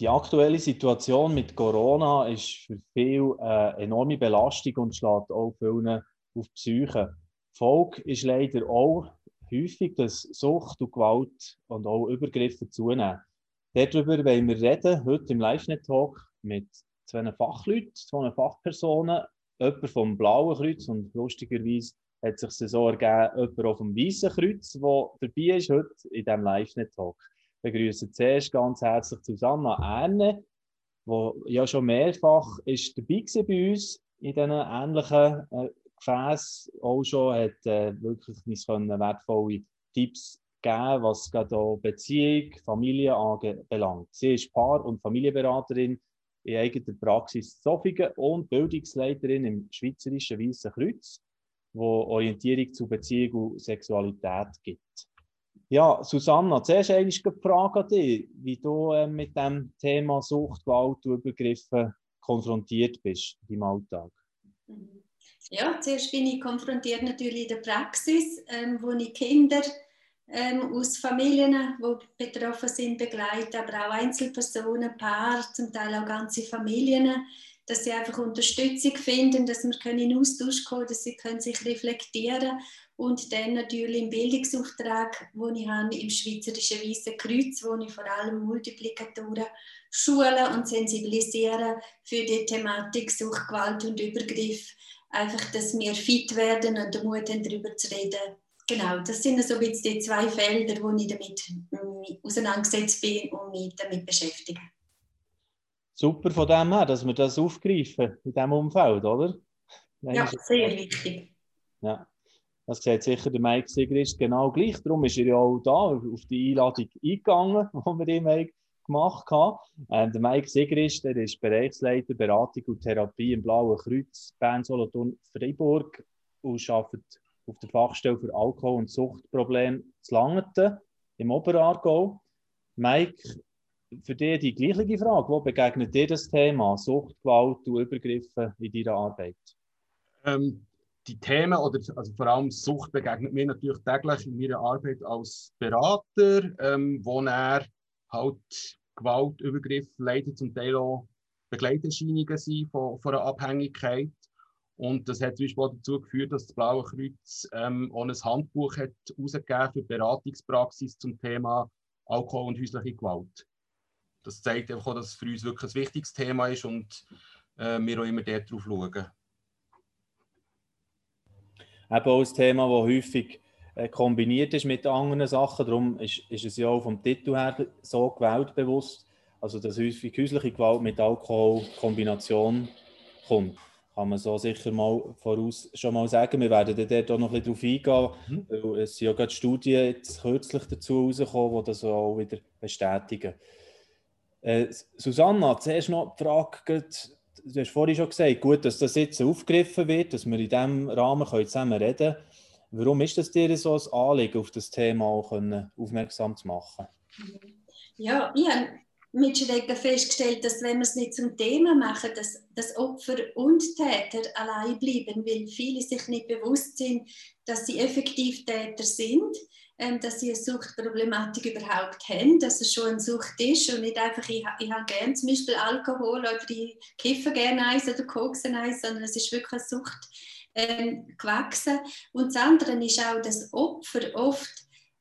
Die aktuelle Situation mit Corona ist für viele eine enorme Belastung und schlägt auch vielen auf die Psyche. Folge ist leider auch häufig, dass Sucht und Gewalt und auch Übergriffe zunehmen. Darüber wollen wir reden, heute im Live-Net-Talk mit zwei Fachleuten, zwei Fachpersonen, jemand vom Blauen Kreuz und lustigerweise hat sich so ergeben, jemand auch vom Weißen Kreuz, der dabei ist heute in diesem Live-Net-Talk. Begrüße zuerst ganz herzlich Susanna Erne, die ja schon mehrfach ist dabei war bei uns in diesen ähnlichen äh, Gefäß auch schon hat äh, wirklich nicht wertvolle Tipps gegeben, was gerade auch Beziehung, Familie anbelangt. Sie ist Paar- und Familienberaterin in eigener Praxis Zofingen und Bildungsleiterin im Schweizerischen Weißen Kreuz, wo Orientierung zu Beziehung und Sexualität gibt. Ja, Susanna, zuerst eine Frage an dich, wie du äh, mit dem Thema Sucht, Gewalt und Übergriffe konfrontiert bist im Alltag. Ja, zuerst bin ich konfrontiert natürlich in der Praxis, ähm, wo ich Kinder ähm, aus Familien, die betroffen sind, begleite, aber auch Einzelpersonen, Paare, zum Teil auch ganze Familien, dass sie einfach Unterstützung finden, dass wir können in Austausch kommen dass sie können sich reflektieren und dann natürlich im Bildungsauftrag, wo ich habe im Schweizerischen Weißen Kreuz, wo ich vor allem Multiplikatoren schulen und sensibilisieren für die Thematik Sucht, Gewalt und Übergriff einfach, dass wir fit werden und den Mut haben, darüber zu reden. Genau, das sind so jetzt die zwei Felder, wo ich damit auseinandergesetzt bin und mich damit beschäftige. Super von dem her, dass wir das aufgreifen in diesem Umfeld, oder? Ja, sehr wichtig. Ja, das sieht sicher der Mike Sigrist genau gleich. Darum ist er ja auch da auf die Einladung eingegangen, die wir ihm gemacht habe. Ähm, der Mike Sigrist, der ist Bereichsleiter Beratung und Therapie im Blauen Kreuz, Bern Solothurn Freiburg und arbeitet auf der Fachstelle für Alkohol- und Suchtprobleme zu Langeten im Oberaargau. Mike, für dich die gleiche Frage. Wo begegnet dir das Thema Sucht, Gewalt und Übergriffe in deiner Arbeit? Ähm, die Themen oder also vor allem Sucht begegnet mir natürlich täglich in meiner Arbeit als Berater, ähm, wo er halt Gewalt, Übergriff leider zum Teil auch Begleiterscheinungen sind von, von einer Abhängigkeit. Und das hat zum Beispiel dazu geführt, dass das Blaue Kreuz ähm, auch ein Handbuch hat herausgegeben für Beratungspraxis zum Thema Alkohol und häusliche Gewalt. Das zeigt einfach auch, dass es für uns wirklich ein wichtiges Thema ist und äh, wir auch immer dort drauf schauen. Eben auch ein Thema, das häufig äh, kombiniert ist mit anderen Sachen. Darum ist, ist es ja auch vom Titel her so gewaltbewusst, also dass häufig häusliche Gewalt mit Alkohol Kombination kommt. Kann man so sicher mal voraus schon mal sagen. Wir werden dort auch noch ein bisschen drauf eingehen, mhm. weil es sind ja gerade Studien jetzt kürzlich dazu herausgekommen, die das auch wieder bestätigen. Äh, Susanna, zuerst noch die Frage, du hast vorhin schon gesagt, gut, dass das jetzt aufgegriffen wird, dass wir in diesem Rahmen zusammen reden können. Warum ist es dir so ein Anliegen, auf das Thema auch aufmerksam zu machen? Ja, ich habe mit Schrecken festgestellt, dass wenn wir es nicht zum Thema machen, dass, dass Opfer und Täter allein bleiben, weil viele sich nicht bewusst sind, dass sie effektiv Täter sind, dass sie eine Suchtproblematik überhaupt haben, dass es schon eine Sucht ist und nicht einfach, ich, ich habe gerne zum Beispiel Alkohol oder ich kiffe gerne eins oder kokse eins, sondern es ist wirklich eine Sucht ähm, gewachsen. Und das andere ist auch, dass Opfer oft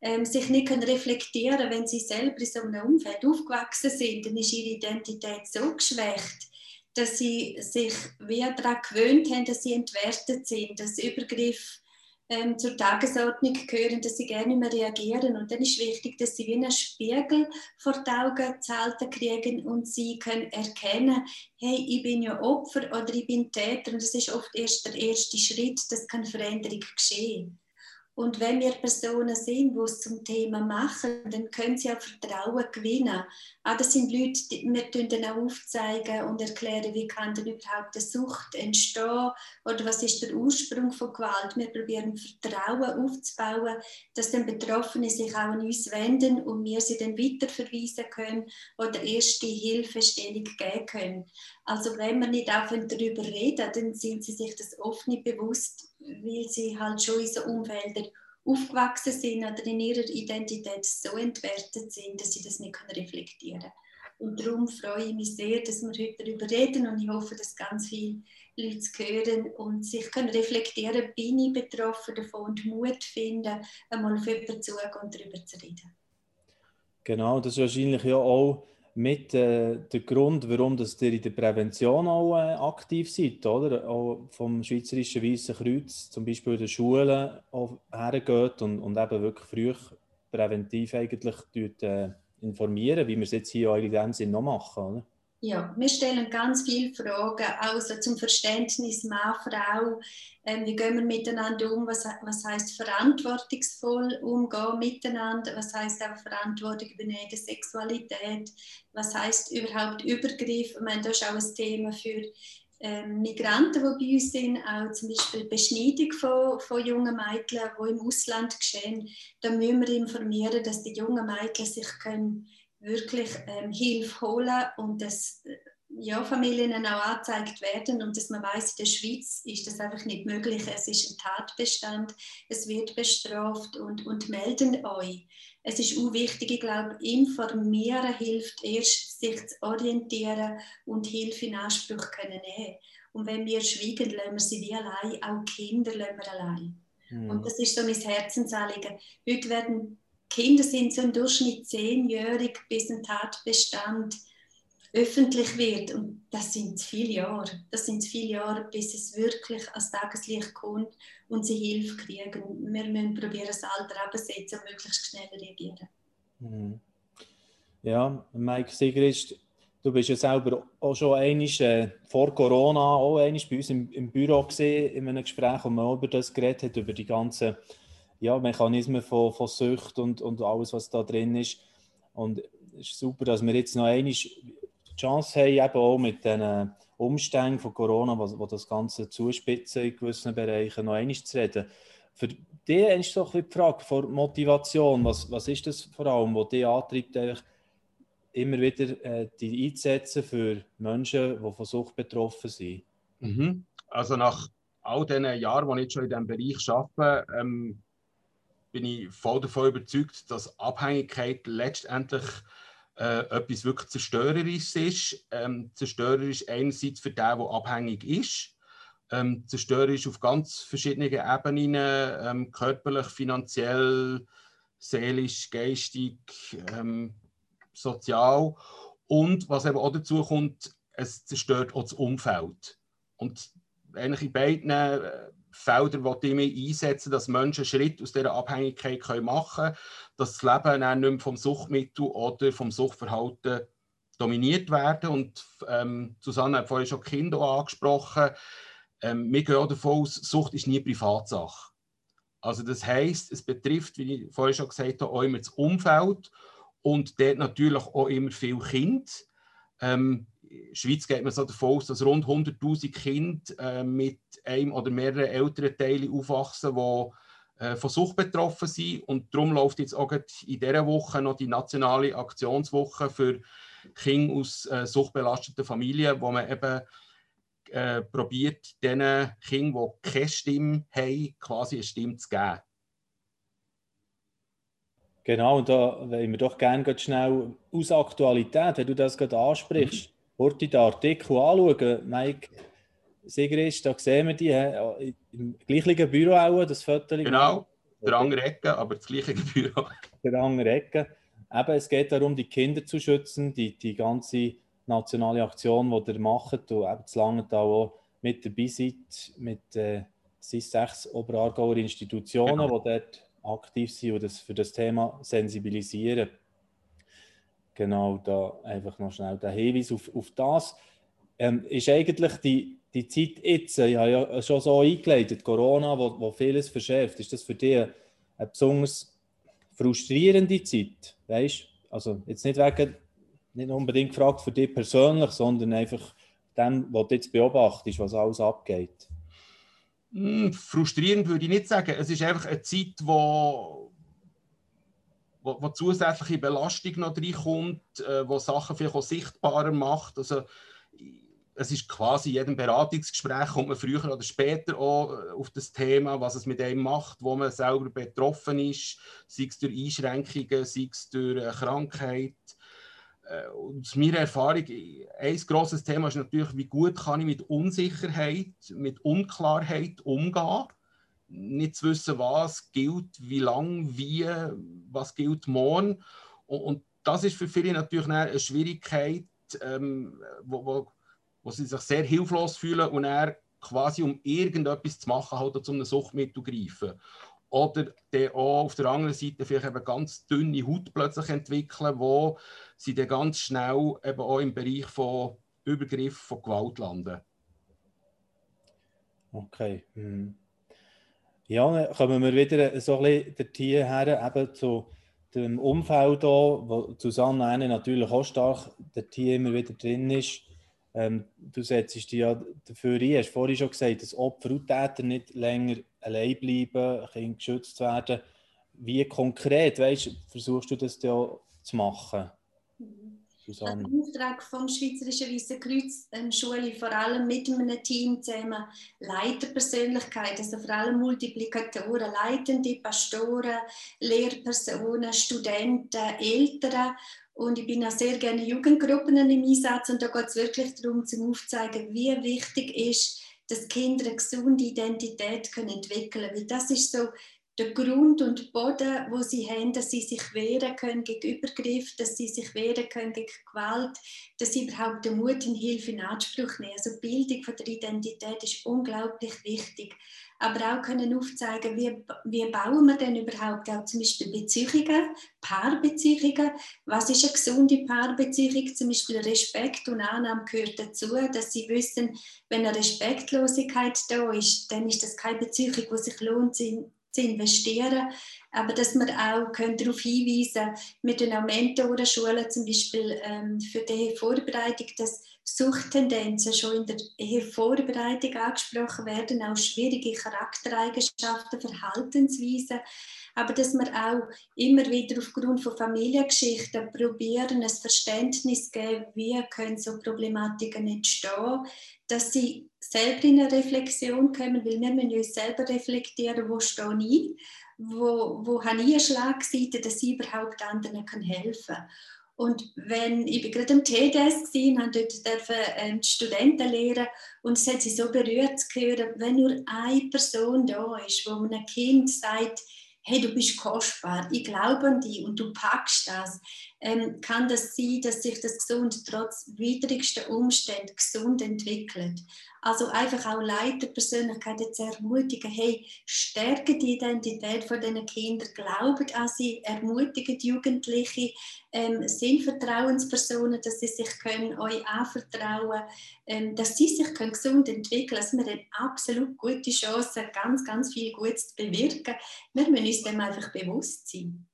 ähm, sich nicht können reflektieren können, wenn sie selber in so einem Umfeld aufgewachsen sind, dann ist ihre Identität so geschwächt, dass sie sich wie daran gewöhnt haben, dass sie entwertet sind, dass Übergriff ähm, zur Tagesordnung gehören, dass sie gerne mehr reagieren. Und dann ist wichtig, dass sie wie einen Spiegel vor die Augen zu halten kriegen und sie können erkennen, hey, ich bin ja Opfer oder ich bin Täter. Und das ist oft erst der erste Schritt, dass keine Veränderung geschehen. Und wenn wir Personen sind, die es zum Thema machen, dann können sie auch Vertrauen gewinnen. Ah, das sind Leute, die wir dann auch aufzeigen und erklären, wie kann denn überhaupt eine Sucht entstehen oder was ist der Ursprung von Gewalt. Wir probieren Vertrauen aufzubauen, dass dann Betroffene sich auch an uns wenden und wir sie dann weiterverweisen können oder erste Hilfestellung geben können. Also wenn wir nicht aufhören darüber reden, dann sind sie sich das oft nicht bewusst, weil sie halt schon in so Umfeldern aufgewachsen sind oder in ihrer Identität so entwertet sind, dass sie das nicht reflektieren können. Und darum freue ich mich sehr, dass wir heute darüber reden und ich hoffe, dass ganz viele Leute hören und sich können reflektieren, bin ich betroffen davon und Mut finden, einmal auf jemanden zugehen und darüber zu reden. Genau, das ist wahrscheinlich ja auch mit äh, der Grund, warum dass ihr in der Prävention auch äh, aktiv seid, oder? Auch vom Schweizerischen Weißen Kreuz zum Beispiel in den Schulen hergeht und, und eben wirklich früh präventiv eigentlich dort, äh, informieren, wie wir es jetzt hier auch in dem Sinn noch machen, oder? Ja, wir stellen ganz viele Fragen, also zum Verständnis Mann, Frau, ähm, wie gehen wir miteinander um, was, was heißt verantwortungsvoll umgehen miteinander, was heißt auch Verantwortung übernehmen der Sexualität, was heißt überhaupt Übergriff, ich meine, das ist auch ein Thema für ähm, Migranten, die bei uns sind, auch zum Beispiel Beschneidung von, von jungen Mädchen, die im Ausland geschehen, da müssen wir informieren, dass die jungen Mädchen sich können wirklich ähm, Hilfe holen und dass äh, ja, Familien auch angezeigt werden und dass man weiß, in der Schweiz ist das einfach nicht möglich. Es ist ein Tatbestand, es wird bestraft und, und melden euch. Es ist auch wichtig, ich glaube, informieren hilft erst, sich zu orientieren und Hilfe in Anspruch können nehmen. Und wenn wir schweigen, lassen wir sie wie allein, auch Kinder lassen wir allein. Mhm. Und das ist so mein Herzensanliegen. Heute werden Kinder sind so im Durchschnitt zehnjährig, bis ein Tatbestand öffentlich wird. Und das sind viele Jahre. Das sind viele Jahre, bis es wirklich ans Tageslicht kommt und sie Hilfe kriegen. Wir müssen probieren, das Alter abzusetzen und möglichst schnell reagieren. Mhm. Ja, Mike Sigrist, du bist ja selber auch schon einmal, äh, vor Corona auch bei uns im, im Büro gesehen, in einem Gespräch, wo man über das geredet hat, über die ganzen ja, Mechanismen von, von Sucht und, und alles, was da drin ist. Und es ist super, dass wir jetzt noch die Chance haben, eben auch mit den Umständen von Corona, wo, wo das Ganze zuspitzen in gewissen Bereichen, noch einmal zu reden. Für dich ist doch die Frage von Motivation. Was, was ist das vor allem, was dich antreibt, immer wieder äh, die einzusetzen für Menschen, die von Sucht betroffen sind? Mhm. Also nach all diesen Jahren, die ich schon in diesem Bereich arbeite, ähm, bin ich voll davon überzeugt, dass Abhängigkeit letztendlich äh, etwas wirklich Zerstörerisches ist. Ähm, zerstörerisch einerseits für den, der abhängig ist, ähm, zerstörerisch auf ganz verschiedenen Ebenen, ähm, körperlich, finanziell, seelisch, geistig, ähm, sozial. Und was eben auch dazu kommt, es zerstört auch das Umfeld. Und eigentlich in beiden äh, Felder, die ich mich einsetzen, dass Menschen Schritt aus dieser Abhängigkeit machen können, dass das Leben dann nicht mehr vom Suchtmittel oder vom Suchtverhalten dominiert werden. Und ähm, Susanne hat vorhin schon Kinder angesprochen. Ähm, wir gehen davon aus, Sucht ist nie Privatsache. Also das heißt, es betrifft, wie ich vorhin schon gesagt habe, auch immer das Umfeld und dort natürlich auch immer viele Kinder. Ähm, in der Schweiz geht man so davon aus, dass rund 100.000 Kinder äh, mit einem oder mehreren Elternteilen aufwachsen, die äh, von Sucht betroffen sind. Und darum läuft jetzt auch in dieser Woche noch die nationale Aktionswoche für Kinder aus äh, suchtbelasteten Familien, wo man eben äh, probiert, diesen Kindern, die keine Stimme haben, quasi eine Stimme zu geben. Genau, und da wollen wir doch gerne schnell aus Aktualität, wenn du das gerade ansprichst, mhm Horti den Artikel anschauen, Mike Sigrist, da sehen wir die im gleichen Büro auch, das Foto. Genau, der andere Ecke, aber das gleiche Büro. Der andere Ecke. Eben, es geht darum, die Kinder zu schützen, die, die ganze nationale Aktion, die ihr macht, und eben zu Langenthal auch mit dabei seid, mit äh, sechs Oberaargauer Institutionen, genau. die dort aktiv sind und das, für das Thema sensibilisieren. Genau, da einfach noch schnell der Hinweis auf, auf das. Ähm, ist eigentlich die, die Zeit jetzt, ich habe ja schon so eingeleitet, Corona, wo, wo vieles verschärft, ist das für dich eine besonders frustrierende Zeit? Weißt Also jetzt nicht wegen, nicht unbedingt gefragt für dich persönlich, sondern einfach dem, was du jetzt beobachtest, was alles abgeht. Hm, frustrierend würde ich nicht sagen. Es ist einfach eine Zeit, wo wo, wo zusätzliche Belastung noch reinkommt, äh, wo Sachen vielleicht auch sichtbarer macht. Also, es ist quasi in jedem Beratungsgespräch kommt man früher oder später auch äh, auf das Thema, was es mit einem macht, wo man selber betroffen ist, sei es durch Einschränkungen, sei es durch eine Krankheit. äh, aus meiner Erfahrung, ein grosses Thema ist natürlich, wie gut kann ich mit Unsicherheit, mit Unklarheit umgehen. Nicht zu wissen, was gilt, wie lang, wie, was gilt morgen. Und, und das ist für viele natürlich eine Schwierigkeit, ähm, wo, wo, wo sie sich sehr hilflos fühlen und er quasi um irgendetwas zu machen, halt zu einem Suchtmittel greifen. Oder dann auch auf der anderen Seite vielleicht eben ganz dünne Haut plötzlich entwickeln, wo sie dann ganz schnell eben auch im Bereich von Übergriff, von Gewalt landen. Okay. Hm. Ja, dann kommen wir wieder so ein bisschen her, eben zu dem Umfeld hier, wo Susanne natürlich auch stark der Tier immer wieder drin ist. Ähm, du setzt dich ja dafür ein, hast vorhin schon gesagt, dass Opfer und Täter nicht länger allein bleiben, Kinder geschützt werden. Wie konkret weißt, versuchst du das ja zu machen? Susanne. Ein Auftrag vom Schweizerischen Weißen Kreuz, eine Schule vor allem mit einem Team zusammen, Leiterpersönlichkeiten, also vor allem Multiplikatoren, Leitende, Pastoren, Lehrpersonen, Studenten, Eltern und ich bin auch sehr gerne Jugendgruppen im Einsatz und da geht es wirklich darum, zum aufzuzeigen, wie wichtig ist, dass Kinder eine gesunde Identität können entwickeln können. das ist so der Grund und Boden, wo sie haben, dass sie sich wehren können gegen Übergriff, dass sie sich wehren können gegen Gewalt, dass sie überhaupt den Mut und Hilfe in Anspruch nehmen. Also Bildung von der Identität ist unglaublich wichtig. Aber auch können aufzeigen, wie, wie bauen wir denn überhaupt auch zum Beispiel Beziehungen, Paarbeziehungen. Was ist eine gesunde Paarbeziehung? Zum Beispiel Respekt und Annahme gehört dazu, dass sie wissen, wenn eine Respektlosigkeit da ist, dann ist das keine Beziehung, die sich lohnt, zu investieren, aber dass wir auch darauf hinweisen können, mit den Mentorenschulen zum Beispiel ähm, für die Vorbereitung, dass Suchttendenzen schon in der Ehevorbereitung angesprochen werden, auch schwierige Charaktereigenschaften, Verhaltensweisen, aber dass wir auch immer wieder aufgrund von Familiengeschichten probieren, ein Verständnis geben, wie können so Problematiken entstehen, dass sie selber in eine Reflexion kommen, weil wir müssen uns selber reflektieren, wo stehe ich, wo, wo habe ich eine Schlagseite, dass ich überhaupt anderen kann helfen kann. Und wenn ich bin gerade am TDS habe dort dürfen, ähm, Studenten lehren und es hat sie so berührt zu hören, wenn nur eine Person da ist, wo einem Kind sagt, hey, du bist kostbar, ich glaube an dich und du packst das, ähm, kann das sein, dass sich das Gesund trotz widrigster Umstände gesund entwickelt. Also einfach auch Leiterpersönlichkeiten zu ermutigen, hey, stärke die Identität von diesen Kindern, glaubt an sie, ermutigt Jugendliche, ähm, sind Vertrauenspersonen, dass sie sich können euch anvertrauen ähm, dass sie sich können gesund entwickeln können. Also wir haben absolut gute Chancen, ganz, ganz viel Gutes zu bewirken. Wir müssen uns dem einfach bewusst sein.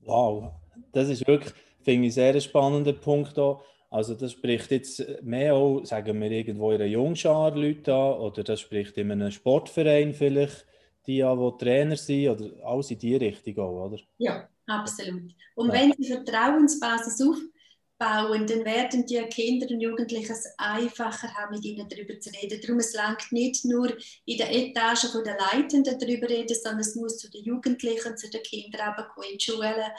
Wow, das ist wirklich, finde ich, sehr ein spannender Punkt hier. Also das spricht jetzt mehr auch, sagen wir, irgendwo in einer Jungschar Leute an oder das spricht in einem Sportverein vielleicht die an, die Trainer sind oder alles in die Richtung auch, oder? Ja, absolut. Und ja. wenn sie Vertrauensbasis aufbauen, dann werden die Kinder und Jugendlichen es einfacher haben, mit ihnen darüber zu reden. Darum es langt nicht nur in der Etage der Leitenden darüber reden, sondern es muss zu den Jugendlichen, zu den Kindern in den Schulen,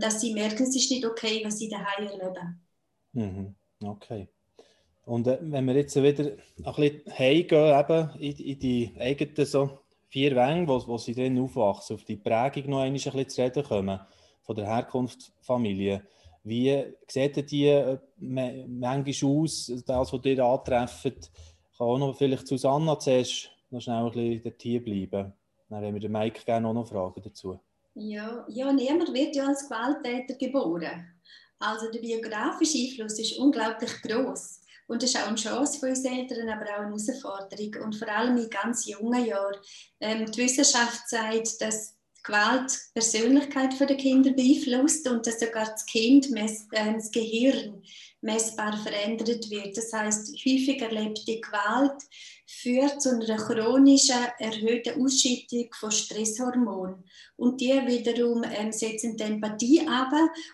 dass sie merken, es ist nicht okay, was sie daheim erleben. Mhm. Okay. Und äh, wenn wir jetzt wieder ein bisschen heimgehen, eben in, in die eigenen so vier Wänge, wo, wo sie dann aufwachsen, auf die Prägung noch ein bisschen zu reden kommen, von der Herkunftsfamilie. Wie sieht die äh, manchmal aus, das, was ihr antreffen? Kann auch noch vielleicht Susanna zuerst noch schnell ein bisschen hier bleiben. Dann werden wir den Mike gerne auch noch fragen dazu. Ja, ja niemand wird ja als Gewalttäter geboren. Also der biografische Einfluss ist unglaublich groß. Und das ist auch eine Chance für uns Eltern, aber auch eine Herausforderung. Und vor allem in ganz jungen Jahren. Ähm, die Wissenschaft sagt, dass Gewalt die Persönlichkeit der Kinder beeinflusst und dass sogar das Kind, äh, das Gehirn, messbar verändert wird. Das heißt, häufig erlebte Gewalt führt zu einer chronischen erhöhten Ausschüttung von Stresshormonen. Und die wiederum ähm, setzen die Empathie ab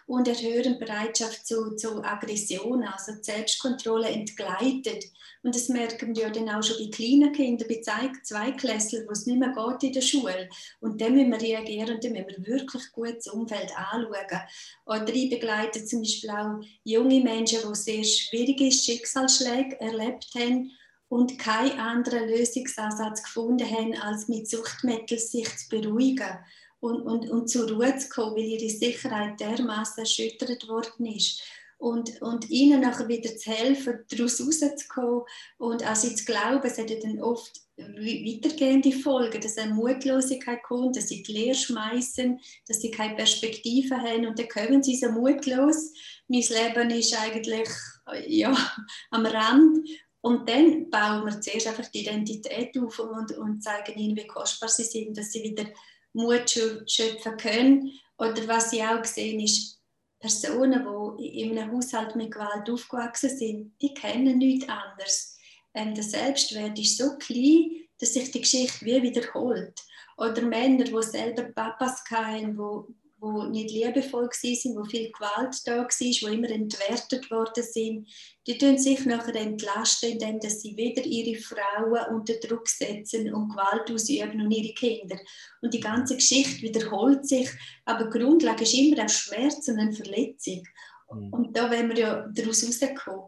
und erhöhen Bereitschaft zu, zu Aggression, also die Selbstkontrolle entgleitet. Und das merken wir ja dann auch schon bei kleinen Kindern, bei Zweiklässlern, wo es nicht mehr geht in der Schule. Und dann müssen wir reagieren und dann müssen wir wirklich gut das Umfeld anschauen. Oder ich begleite zum Beispiel auch junge Menschen, die sehr schwierige Schicksalsschläge erlebt haben und keinen anderen Lösungsansatz gefunden haben, als mit Suchtmitteln sich zu beruhigen und, und, und zur Ruhe zu kommen, weil ihre Sicherheit dermaßen erschüttert worden ist. Und, und ihnen nachher wieder zu helfen, daraus rauszukommen und an sie zu glauben, es hat dann oft weitergehende Folgen, dass eine Mutlosigkeit kommt, dass sie die Lehre schmeißen, dass sie keine Perspektive haben und dann kommen sie so mutlos. Mein Leben ist eigentlich ja, am Rand und dann bauen wir zuerst einfach die Identität auf und, und zeigen ihnen, wie kostbar sie sind, dass sie wieder Mut schöpfen können. Oder was sie auch sehen, ist, Personen, die in einem Haushalt mit Gewalt aufgewachsen sind, die kennen nichts anderes. Ähm, der Selbstwert ist so klein, dass sich die Geschichte wie wiederholt. Oder Männer, die selber Papas hatten, die nicht liebevoll waren, wo viel Gewalt da war, wo immer entwertet worden sind, die tun sich nachher entlasten, indem sie wieder ihre Frauen unter Druck setzen und Gewalt ausüben und ihre Kinder. Und die ganze Geschichte wiederholt sich, aber die Grundlage ist immer ein Schmerz und eine Verletzung. Mhm. Und da wollen wir ja daraus rauskommen.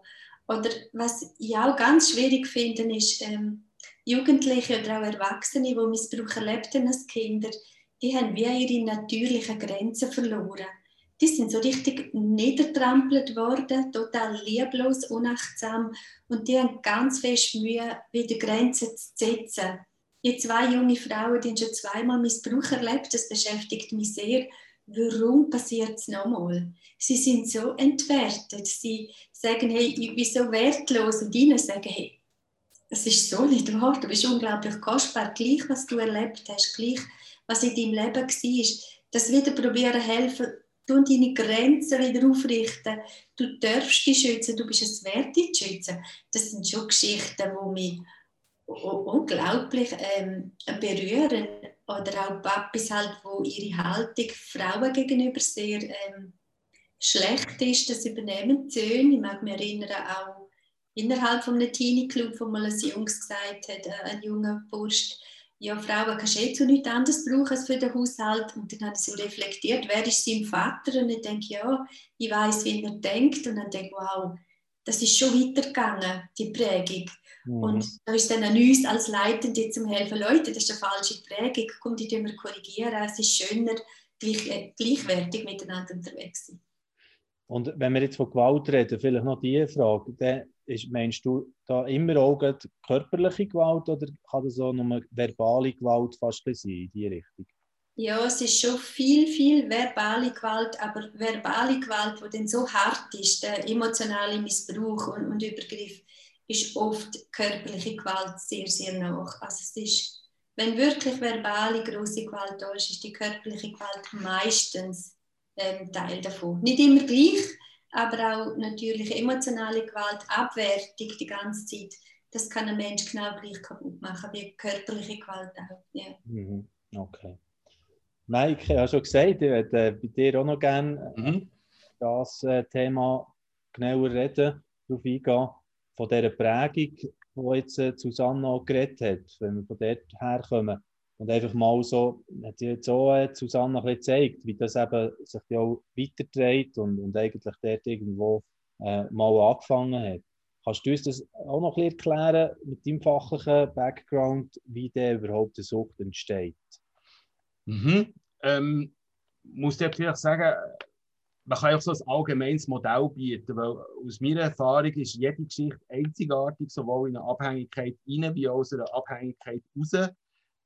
Oder was ich auch ganz schwierig finde, ist, ähm, Jugendliche oder auch Erwachsene, die Missbrauch erlebt haben als Kinder, die haben wie ihre natürlichen Grenzen verloren. Die sind so richtig niedertrampelt worden, total lieblos, unachtsam und die haben ganz fest Mühe, wieder Grenzen zu setzen. Die zwei junge Frauen, die haben schon zweimal Missbrauch erlebt, das beschäftigt mich sehr. Warum passiert es nochmal? Sie sind so entwertet. Sie sagen, hey, ich bin so wertlos. Und ihnen sagen, hey, es ist so nicht wahr. Du bist unglaublich kostbar. Gleich, was du erlebt hast, gleich, was in deinem Leben war, das wieder probieren helfen, du deine Grenzen wieder aufrichten. Du darfst dich schützen, du bist es wert, dich zu schützen. Das sind schon Geschichten, die mich unglaublich ähm, berühren. Oder auch Papis halt, wo ihre Haltung Frauen gegenüber sehr ähm, schlecht ist. Das übernehmen Söhne. Ich mag mich erinnern, auch innerhalb von Teenie-Club, wo mal ein Jungs gesagt hat, äh, ein junger Bursch, ja, Frauen kannst du eh zu nichts anderes brauchen als für den Haushalt. Und dann habe ich so reflektiert, wer ist sein Vater? Und ich denke, ja, ich weiß, wie er denkt. Und dann denke ich, wow, das ist schon weitergegangen, die Prägung. Mhm. Und da ist dann an uns als Leitende zum helfen, Leute, das ist eine falsche Prägung, kommt die wir korrigieren. Es ist schöner, gleich, äh, gleichwertig miteinander unterwegs zu sein. Und wenn wir jetzt von Gewalt reden, vielleicht noch diese Frage, dann ist, meinst du da immer auch körperliche Gewalt oder kann das auch nur verbale Gewalt fast sein in diese Richtung? Ja, es ist schon viel, viel verbale Gewalt, aber verbale Gewalt, die dann so hart ist, der emotionale Missbrauch und, und Übergriff, ist oft körperliche Gewalt sehr, sehr nach. Also es ist, wenn wirklich verbale große Gewalt da ist, ist die körperliche Gewalt meistens ähm, Teil davon. Nicht immer gleich, aber auch natürlich emotionale Gewalt, Abwertung die ganze Zeit. Das kann ein Mensch genau gleich kaputt machen wie körperliche Gewalt auch. Ja. Mhm. Okay. Mike, ich habe schon gesagt, ich würde äh, bei dir auch noch gerne mhm. das äh, Thema genauer reden, darauf eingehen, von dieser Prägung, die jetzt äh, Susanne auch geredet hat, wenn wir von dort herkommen. Und einfach mal so, hat jetzt auch äh, Susanne ein bisschen gezeigt, wie das eben sich ja auch weiterträgt und, und eigentlich dort irgendwo äh, mal angefangen hat. Kannst du uns das auch noch ein bisschen erklären mit deinem fachlichen Background, wie der überhaupt eine Sucht entsteht? Mhm. Ähm, muss dir vielleicht sagen, man kann auch so ein allgemeines Modell bieten, weil aus meiner Erfahrung ist jede Geschichte einzigartig, sowohl in einer Abhängigkeit rein wie auch aus einer Abhängigkeit raus.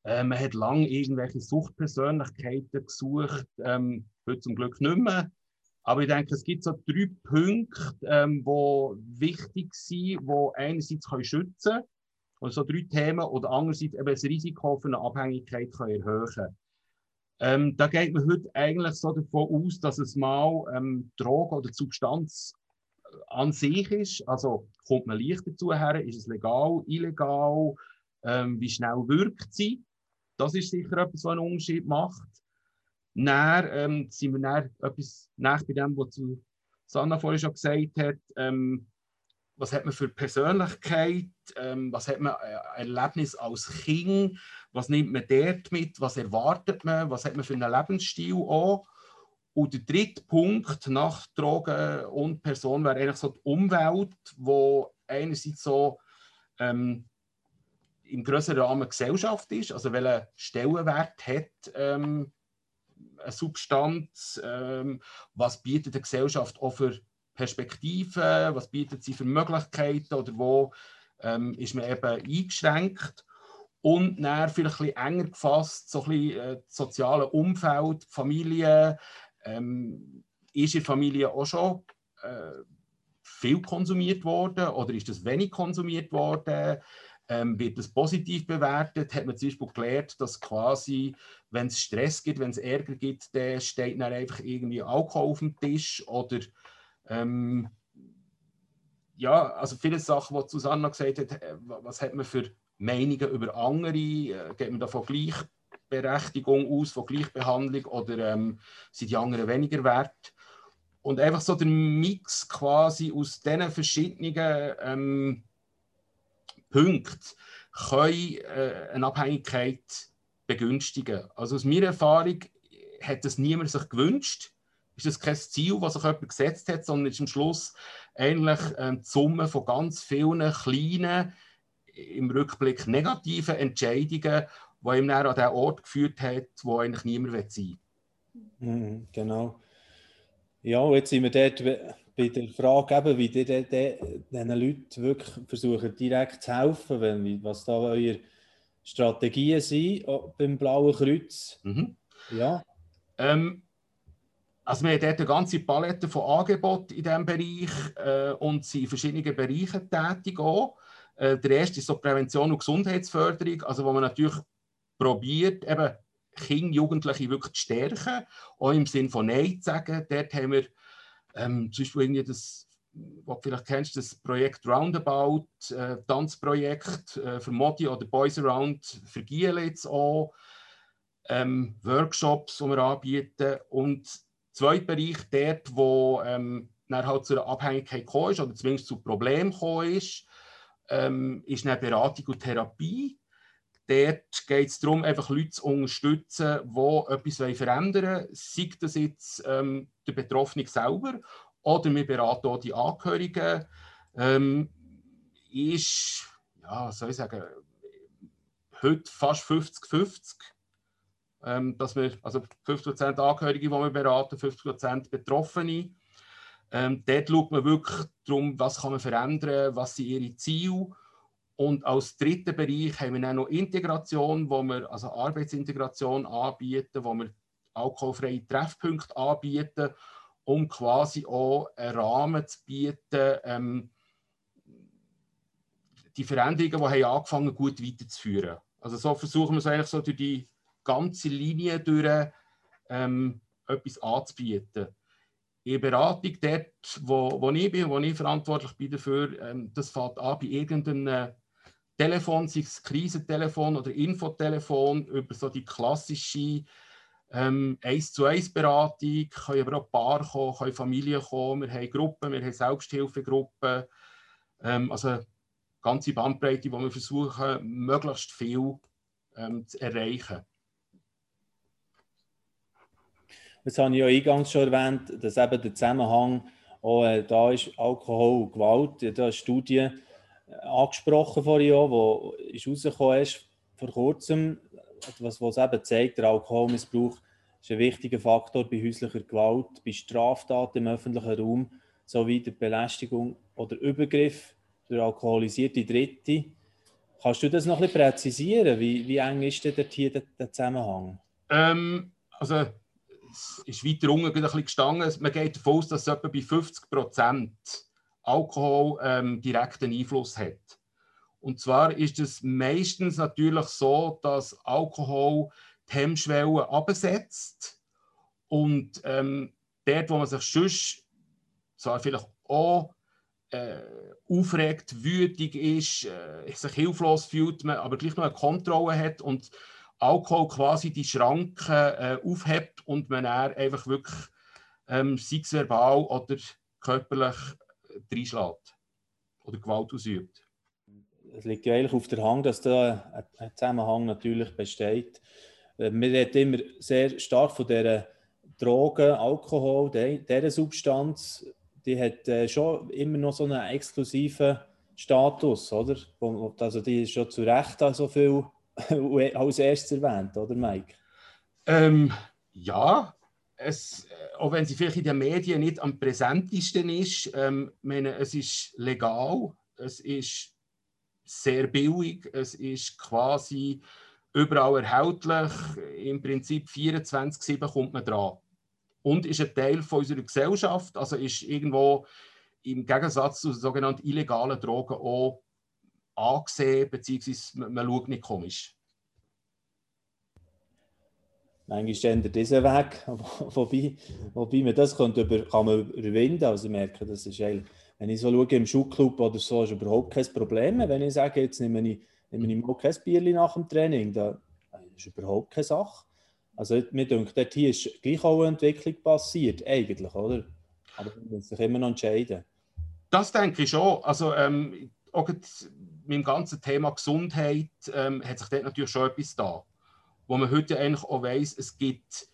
Äh, man hat lange irgendwelche Suchtpersönlichkeiten gesucht, ähm, heute zum Glück nicht mehr. Aber ich denke, es gibt so drei Punkte, ähm, die wichtig sind, die einerseits können schützen können, und so drei Themen, oder andererseits eben das Risiko für eine Abhängigkeit können erhöhen ähm, Da geht man heute eigentlich so davon aus, dass es mal ähm, Drogen oder Substanz an sich ist. Also kommt man leicht dazu her, ist es legal, illegal, ähm, wie schnell wirkt sie. Das ist sicher etwas, was einen Unterschied macht. Dann ähm, sind wir dann etwas nach bei dem, was Sanna vorhin schon gesagt hat. Ähm, was hat man für Persönlichkeit, ähm, was hat man äh, Erlebnis als Kind, was nimmt man dort mit, was erwartet man, was hat man für einen Lebensstil auch. Und der dritte Punkt nach Drogen und Person wäre eigentlich so die Umwelt, wo einerseits so ähm, im größeren Rahmen Gesellschaft ist, also welchen Stellenwert hat ähm, eine Substanz, ähm, was bietet die Gesellschaft auch für Perspektiven, was bietet sie für Möglichkeiten oder wo ähm, ist man eben eingeschränkt. Und dann vielleicht ein bisschen enger gefasst, so ein bisschen äh, das soziale Umfeld, Familie, ähm, ist in der Familie auch schon äh, viel konsumiert worden oder ist das wenig konsumiert worden? Ähm, wird das positiv bewertet? Hat man zum Beispiel gelernt, dass quasi, wenn es Stress gibt, wenn es Ärger gibt, dann steht dann einfach irgendwie Alkohol auf dem Tisch oder ähm, ja, also viele Sachen, die Susanna gesagt hat, äh, was hat man für Meinungen über andere? Äh, geht man da von Gleichberechtigung aus, von Gleichbehandlung oder ähm, sind die anderen weniger wert? Und einfach so der Mix quasi aus diesen verschiedenen ähm, Punkte können äh, eine Abhängigkeit begünstigen. Also aus meiner Erfahrung hat das niemand sich gewünscht. Ist das kein Ziel, was sich jemand gesetzt hat, sondern ist am Schluss eigentlich ähm, die Summe von ganz vielen kleinen, im Rückblick negativen Entscheidungen, die ihm dann an den Ort geführt hat, wo eigentlich niemand sein will. Mhm, genau. Ja, jetzt sind wir dort bei der Frage, eben, wie ihr diesen Leuten wirklich versuchen, direkt zu helfen, wenn, was da eure Strategien sind beim Blauen Kreuz. Mhm. Ja. Ähm, also wir haben dort eine ganze Palette von Angeboten in diesem Bereich äh, und sind in verschiedenen Bereichen tätig auch. Äh, der erste ist so Prävention und Gesundheitsförderung, also wo man natürlich probiert, eben Kinder, Jugendliche wirklich zu stärken, auch im Sinne von Nein zu sagen. Dort haben wir ähm, zum Beispiel irgendwie das, was du vielleicht kennst, das Projekt Roundabout, äh, Tanzprojekt äh, für Modi oder Boys Around für Giele jetzt auch, ähm, Workshops, die wir anbieten und zweiter Bereich dort, wo ähm, dann halt zu einer Abhängigkeit gekommen ist oder zumindest zu Problemen gekommen ist, ähm, ist eine Beratung und Therapie. Dort geht es darum, einfach Leute zu unterstützen, die etwas verändern wollen. Sei das jetzt ähm, der Betroffene selber oder wir beraten auch die Angehörigen. Ähm, ist, ja, soll ich sagen, heute fast 50-50. Ähm, dass wir, also 50% Angehörige, die wir beraten, 50% Betroffene. Ähm, dort schaut man wirklich darum, was kann man verändern, was sind ihre Ziele und als dritten Bereich haben wir dann noch Integration, wo wir also Arbeitsintegration anbieten, wo wir alkoholfreie Treffpunkte anbieten, um quasi auch einen Rahmen zu bieten, ähm, die Veränderungen, die haben angefangen gut weiterzuführen. Also so versuchen wir es eigentlich so durch die ganze Linie durch ähm, etwas anzubieten. In Beratung dort, wo, wo ich bin, wo ich verantwortlich bin dafür, ähm, das fängt an bei irgendeinem Telefon, sei es Krisentelefon oder Infotelefon, über so die klassische ähm, 1 zu 1 Beratung, können aber auch Paar kommen, können Familien kommen, wir haben Gruppen, wir haben Selbsthilfegruppen, ähm, also eine ganze Bandbreite, wo wir versuchen, möglichst viel ähm, zu erreichen. Jetzt habe ich ja eingangs schon erwähnt, dass eben der Zusammenhang auch, äh, da ist Alkohol und Gewalt. Da ist Studie angesprochen vor Jahren, wo ist rausgekommen ist vor kurzem, was, was eben zeigt, der Alkoholmissbrauch ist ein wichtiger Faktor bei häuslicher Gewalt, bei Straftaten im öffentlichen Raum sowie der Belästigung oder Übergriff durch alkoholisierte Dritte. Kannst du das noch ein bisschen präzisieren? Wie, wie eng ist denn hier der, der Zusammenhang? Ähm, also es ist weiter unten ein bisschen gestanden. Man geht davon aus, dass es etwa bei 50 Prozent Alkohol ähm, direkten Einfluss hat. Und zwar ist es meistens natürlich so, dass Alkohol die Hemmschwelle absetzt und ähm, dort, wo man sich sonst zwar vielleicht auch äh, aufregt, wütig ist, äh, sich hilflos fühlt, man aber gleich noch eine Kontrolle hat und Alkohol quasi die Schranken äh, aufhebt und man einfach wirklich, ähm, sei es verbal oder körperlich, reinschlägt oder Gewalt ausübt. Es liegt ja eigentlich auf der Hand, dass da ein Zusammenhang natürlich besteht. Äh, man redet immer sehr stark von dieser Drogen, Alkohol, dieser Substanz die hat äh, schon immer noch so einen exklusiven Status, oder? Also die ist schon zu Recht so viel als erstes erwähnt, oder Mike? Ähm, ja, es, äh, auch wenn sie vielleicht in den Medien nicht am präsentesten ist, ähm, meine, es ist legal, es ist sehr billig, es ist quasi überall erhältlich, im Prinzip 24-7 kommt man dran und ist ein Teil von unserer Gesellschaft, also ist irgendwo im Gegensatz zu sogenannten illegalen Drogen auch angesehen, beziehungsweise man, man schaut nicht komisch. Manchmal steht dieser Weg, wobei, wobei man das kann, über, kann man überwinden Also ich merke, das ist eigentlich, wenn ich so schaue im Schulclub oder so, ist überhaupt kein Problem. Wenn ich sage, jetzt nehme ich, nehme ich mal kein Bierchen nach dem Training, da ist überhaupt keine Sache. Also mir denkt, dort hier ist gleich auch eine Entwicklung passiert, eigentlich, oder? Aber man muss sich immer noch entscheiden. Das denke ich schon. Also ähm, auch mit dem ganzen Thema Gesundheit ähm, hat sich dort natürlich schon etwas da. Wo man heute eigentlich auch weiss, es gibt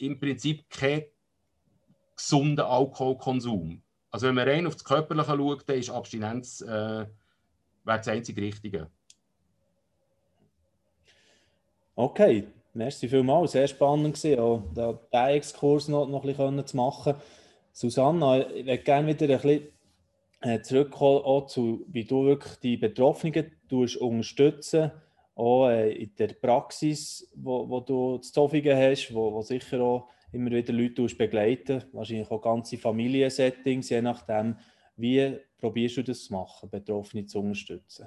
im Prinzip keinen gesunden Alkoholkonsum. Also wenn man rein auf das Körperliche schaut, dann ist Abstinenz äh, das einzige Richtige. Okay, Merci vielmals, sehr spannend gewesen, auch diesen Exkurs noch, noch ein bisschen zu machen. Susanna, ich würde gerne wieder ein bisschen äh, zurückkommen auch zu, wie du wirklich die Betroffenen unterstützen auch äh, in der Praxis, wo, wo du zu Zofingen hast, wo, wo sicher auch immer wieder Leute begleiten, wahrscheinlich auch ganze Familiensettings, je nachdem, wie probierst du das zu machen, Betroffene zu unterstützen?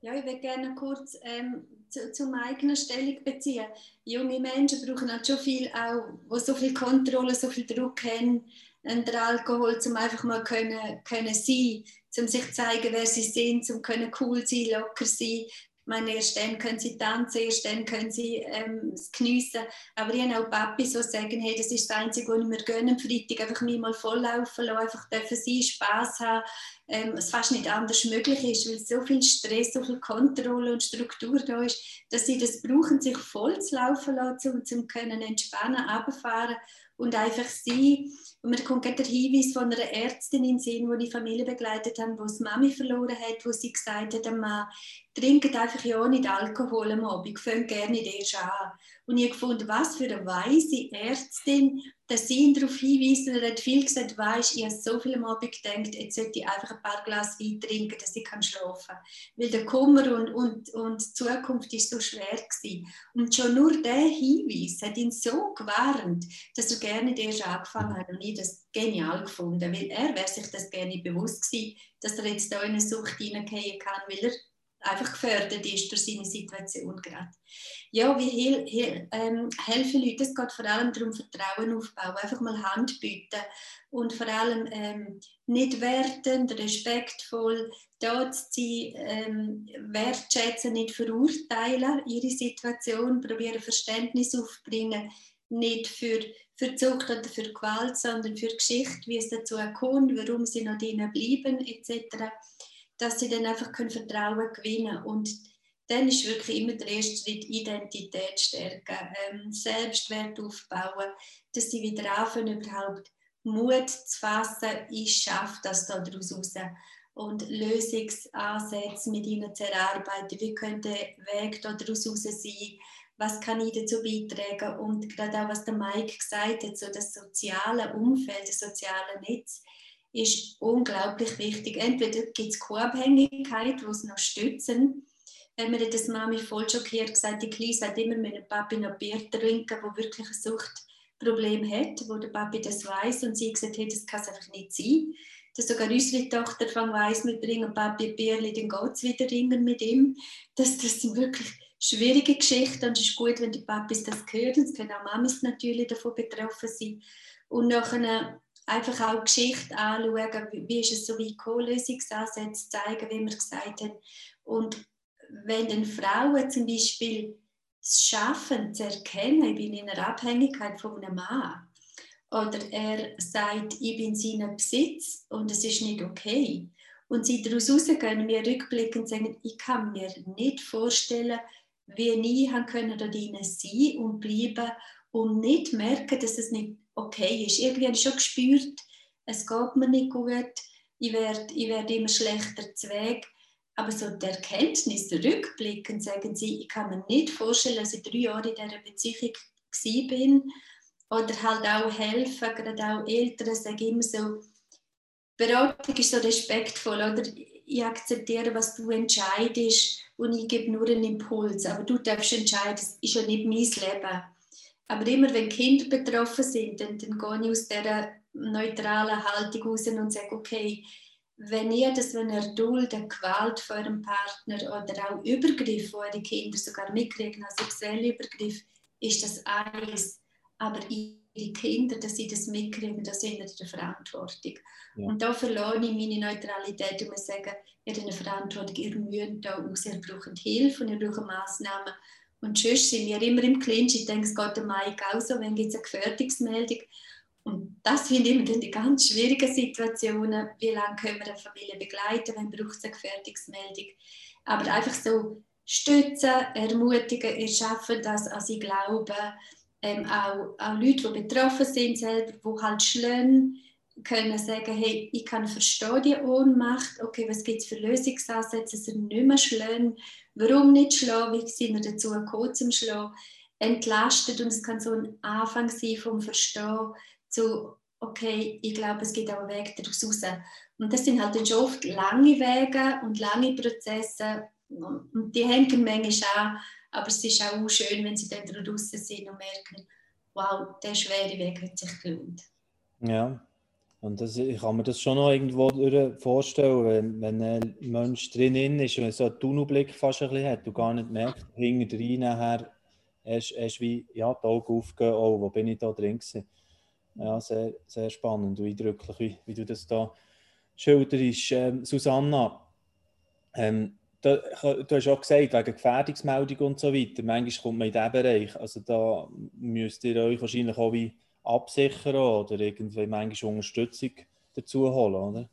Ja, ich würde gerne kurz ähm, zu, zu eigenen Stellung beziehen. Junge Menschen brauchen halt schon viel, auch, wo so viel Kontrolle, so viel Druck haben, den Alkohol, um einfach mal können, können sein, um sich zu zeigen, wer sie sind, um können cool sein, locker sein, meine, erst dann können sie tanzen, erst dann können sie ähm, es geniessen. Aber ich habe auch Papis, die sagen, hey, das ist das Einzige, was ich mir gönne am Freitag, einfach mich mal volllaufen lassen, einfach dürfen sie Spass haben, ähm, es fast nicht anders möglich ist, weil so viel Stress, so viel Kontrolle und Struktur da ist, dass sie das brauchen, sich voll zu laufen lassen, um, um können entspannen, runterfahren und einfach sie. Und mir kommt gerade der Hinweis von einer Ärztin in Sinn, die die Familie begleitet haben, wo die Mami verloren hat, wo sie gesagt hat, Mann, trinkt einfach ja nicht Alkohol am Abend, fängt gerne nicht erst an. Und ich habe gefunden, was für eine weise Ärztin, dass sie ihn darauf hinweist, und er hat viel gesagt, weisst, ich habe so viel am Abend gedacht, jetzt sollte ich einfach ein paar Glas Wein trinken, dass ich schlafen kann. Weil der Kummer und, und, und die Zukunft ist so schwer gewesen. Und schon nur der Hinweis hat ihn so gewarnt, dass er gerne erst angefangen hat und ich das genial gefunden, weil er wäre sich das gerne bewusst gewesen, dass er jetzt da in eine Sucht hineingehen kann, weil er einfach gefördert ist durch seine Situation gerade. Ja, wie hel, hel, ähm, helfen Leute? Es geht vor allem darum, Vertrauen aufbauen, einfach mal Hand bieten und vor allem ähm, nicht wertend, respektvoll da zu sein, ähm, wertschätzen, nicht verurteilen ihre Situation, probieren Verständnis aufzubringen, nicht für, für Zucht oder für Gewalt, sondern für Geschichte, wie es dazu kommt, warum sie noch drinnen bleiben etc dass sie dann einfach können Vertrauen gewinnen können. Und dann ist wirklich immer der erste Schritt Identität stärken, ähm, Selbstwert aufbauen, dass sie wieder anfangen, überhaupt Mut zu fassen, ich schaffe das da daraus raus. Und Lösungsansätze mit ihnen zu erarbeiten, wie könnte der Weg da daraus raus sein, was kann ich dazu beitragen und gerade auch, was der Mike gesagt hat, so das soziale Umfeld, das soziale Netz, ist unglaublich wichtig. Entweder gibt es Co-Abhängigkeit, die es noch stützen. Wenn mir das Mami voll schockiert gesagt, die Kleine sagt immer, mit Papi noch Bier trinken, wo wirklich ein Suchtproblem hat, wo der Papi das weiß und sie gesagt hat, das kann es einfach nicht sein. Dass sogar unsere Tochter von weiss, wir bringen Papi ein Bier, dann geht es wieder mit ihm. Das, das wirklich schwierige Geschichten und es ist gut, wenn die Papis das hören. Es können auch Mamis natürlich davon betroffen sein. Und nachher einfach auch Geschichte anschauen, wie ist es so wie Co-Lösungsansätze zeigen, wie wir gesagt haben. Und wenn dann Frauen zum Beispiel es schaffen, zu erkennen, ich bin in einer Abhängigkeit von einem Mann, oder er sagt, ich bin seinen Besitz und es ist nicht okay. Und sie daraus rausgehen, mir rückblickend sagen, ich kann mir nicht vorstellen, wie ich können da drinnen sein und bleiben und nicht merken, dass es nicht okay ist. Irgendwie habe ich schon gespürt, es geht mir nicht gut, ich werde, ich werde immer schlechter zu Weg. Aber so die Erkenntnis, der Rückblickend, sagen sie, ich kann mir nicht vorstellen, dass ich drei Jahre in dieser Beziehung bin. Oder halt auch helfen, gerade auch Eltern sagen immer so, Beratung ist so respektvoll, oder? Ich akzeptiere, was du entscheidest und ich gebe nur einen Impuls. Aber du darfst entscheiden, das ist ja nicht mein Leben. Aber immer wenn Kinder betroffen sind, dann, dann gehe ich aus dieser neutralen Haltung raus und sage, okay, wenn ihr das, wenn ihr duldet, Gewalt von eurem Partner oder auch Übergriff, wo eure Kinder sogar mitkriegen, also sexuelle Übergriff, ist das eins. Aber ihre Kinder, dass sie das mitkriegen, das sind in der Verantwortung. Ja. Und da verlore ich meine Neutralität und muss sagen, ihr habt eine Verantwortung, ihr müsst da raus, ihr braucht Hilfe und ihr braucht Massnahmen. Und sonst sind wir immer im Clinch. Ich denke, es geht dem Mike auch so, wenn es eine Gefährdungsmeldung Und das finde ich immer die ganz schwierigen Situationen. Wie lange können wir eine Familie begleiten, wenn braucht es eine Gefährdungsmeldung? Aber einfach so stützen, ermutigen, ihr schafft das, also ich glaube, ähm, auch, auch Leute, die betroffen sind, selber, die halt schlagen, können sagen, hey, ich kann verstehen die Ohnmacht, okay, was gibt es für Lösungsansätze, dass er nicht mehr schlagen, warum nicht schlagen, wie sind wir dazu gekommen zum Schlagen, entlastet und es kann so ein Anfang sein vom Verstehen zu, okay, ich glaube, es gibt auch einen Weg daraus raus. Und das sind halt schon oft lange Wege und lange Prozesse und die hängen manchmal an, aber es ist auch schön, wenn sie dann draußen sind und merken, wow, der schwere Weg hat sich gelohnt. Ja, und das, ich kann mir das schon noch irgendwo vorstellen, wenn, wenn ein Mensch drinnen ist und so einen Tunnelblick fast ein bisschen hat und gar nicht merkt, hinter rein nachher erst, erst wie ja, die Augen aufgehen, oh, wo bin ich da drin gewesen. Ja, sehr, sehr spannend und eindrücklich, wie, wie du das da schilderst. Ähm, Susanna, ähm, da, du hast auch gesagt, wegen Gefährdungsmeldung und so weiter, manchmal kommt man in diesen Bereich, also da müsst ihr euch wahrscheinlich auch wie absichern oder irgendwie manchmal Unterstützung dazu holen, oder?